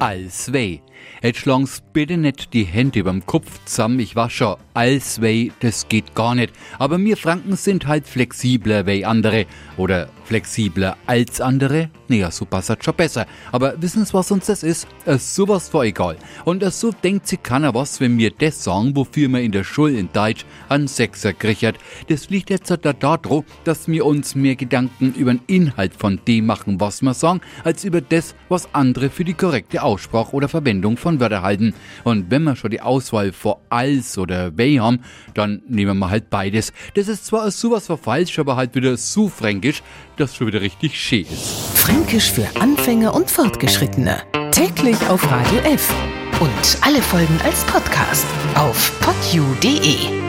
Als weh. Jetzt schlang's bitte nicht die Hände überm Kopf zusammen. Ich war schon als weh, das geht gar nicht. Aber wir Franken sind halt flexibler wie andere. Oder flexibler als andere. Naja, so passt schon besser. Aber wissen Sie, was uns das ist? Es sowas war egal. Und es so denkt sich keiner was, wenn wir das sagen, wofür man in der Schule in Deutsch an Sechser kriechert. Das liegt jetzt da daran, dass wir uns mehr Gedanken über den Inhalt von dem machen, was wir sagen, als über das, was andere für die korrekte Aussprache oder Verwendung von Wörtern halten. Und wenn wir schon die Auswahl vor als oder weh haben, dann nehmen wir halt beides. Das ist zwar sowas war falsch, aber halt wieder so fränkisch, dass schon wieder richtig schön ist. Fränkisch für Anfänger und Fortgeschrittene. Täglich auf Radio F. Und alle Folgen als Podcast auf podu.de.